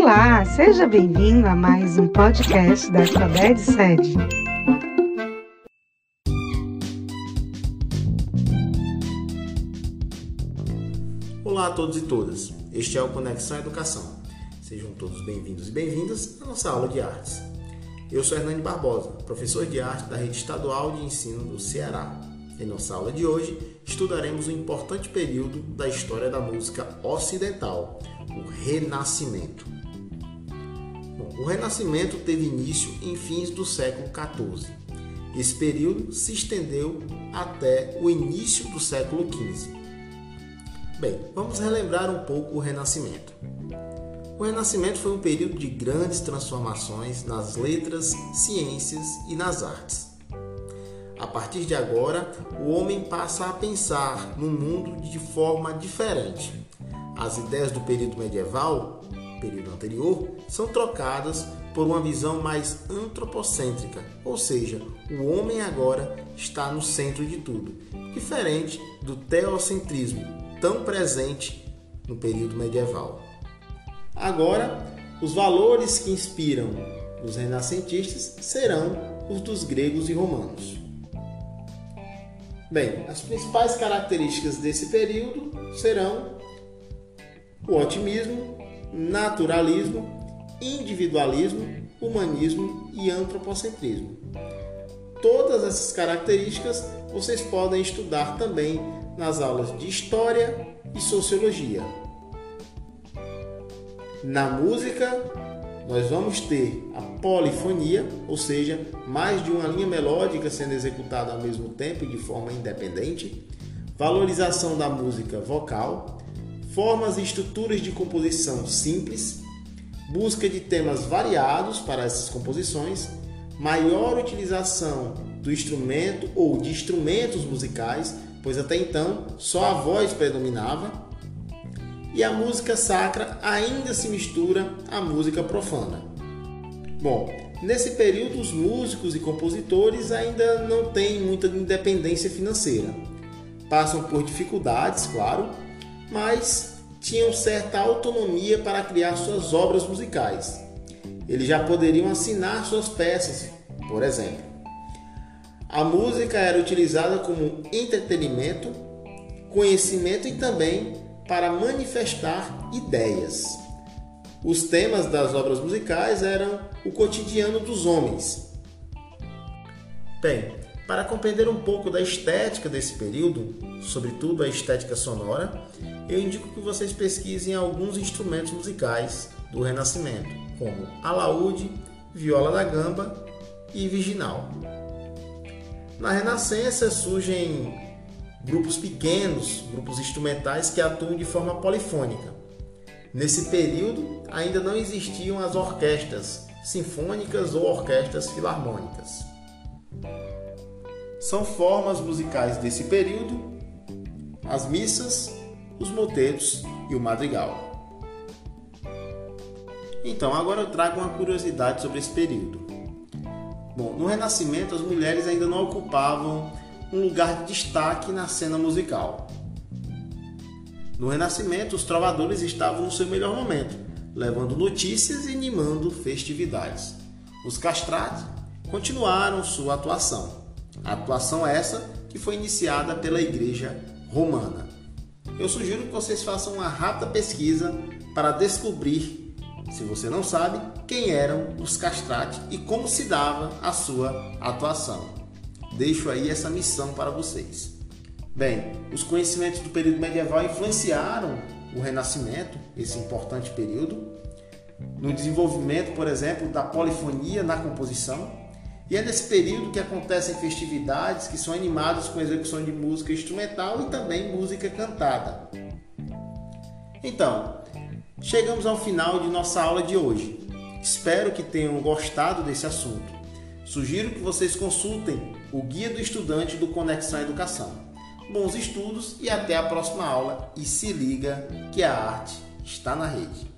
Olá, seja bem-vindo a mais um podcast da Alfabete Sede. Olá a todos e todas, este é o Conexão Educação. Sejam todos bem-vindos e bem-vindas à nossa aula de artes. Eu sou Hernani Barbosa, professor de arte da Rede Estadual de Ensino do Ceará. Em nossa aula de hoje, estudaremos um importante período da história da música ocidental, o Renascimento. Bom, o Renascimento teve início em fins do século XIV. Esse período se estendeu até o início do século XV. Bem, vamos relembrar um pouco o Renascimento. O Renascimento foi um período de grandes transformações nas letras, ciências e nas artes. A partir de agora, o homem passa a pensar no mundo de forma diferente. As ideias do período medieval, período anterior, são trocadas por uma visão mais antropocêntrica, ou seja, o homem agora está no centro de tudo, diferente do teocentrismo tão presente no período medieval. Agora, os valores que inspiram os renascentistas serão os dos gregos e romanos. Bem, as principais características desse período serão o otimismo, naturalismo, individualismo, humanismo e antropocentrismo. Todas essas características vocês podem estudar também nas aulas de História e Sociologia. Na música, nós vamos ter a polifonia, ou seja, mais de uma linha melódica sendo executada ao mesmo tempo e de forma independente, valorização da música vocal, formas e estruturas de composição simples, busca de temas variados para essas composições, maior utilização do instrumento ou de instrumentos musicais, pois até então só a voz predominava e a música sacra ainda se mistura à música profana. Bom, nesse período os músicos e compositores ainda não têm muita independência financeira. Passam por dificuldades, claro, mas tinham certa autonomia para criar suas obras musicais. Eles já poderiam assinar suas peças, por exemplo. A música era utilizada como entretenimento, conhecimento e também para manifestar ideias. Os temas das obras musicais eram o cotidiano dos homens. Bem, para compreender um pouco da estética desse período, sobretudo a estética sonora, eu indico que vocês pesquisem alguns instrumentos musicais do Renascimento, como alaúde, viola da gamba e virginal. Na Renascença surgem grupos pequenos, grupos instrumentais que atuam de forma polifônica. Nesse período, ainda não existiam as orquestras sinfônicas ou orquestras filarmônicas. São formas musicais desse período as missas, os motetos e o madrigal. Então, agora eu trago uma curiosidade sobre esse período. Bom, no Renascimento, as mulheres ainda não ocupavam um lugar de destaque na cena musical. No Renascimento, os trovadores estavam no seu melhor momento, levando notícias e animando festividades. Os castrati continuaram sua atuação. A atuação essa que foi iniciada pela Igreja Romana. Eu sugiro que vocês façam uma rápida pesquisa para descobrir, se você não sabe, quem eram os castrati e como se dava a sua atuação deixo aí essa missão para vocês. Bem, os conhecimentos do período medieval influenciaram o Renascimento, esse importante período, no desenvolvimento, por exemplo, da polifonia na composição. E é nesse período que acontecem festividades que são animadas com execução de música instrumental e também música cantada. Então, chegamos ao final de nossa aula de hoje. Espero que tenham gostado desse assunto. Sugiro que vocês consultem o Guia do Estudante do Conexão Educação. Bons estudos e até a próxima aula. E se liga que a arte está na rede.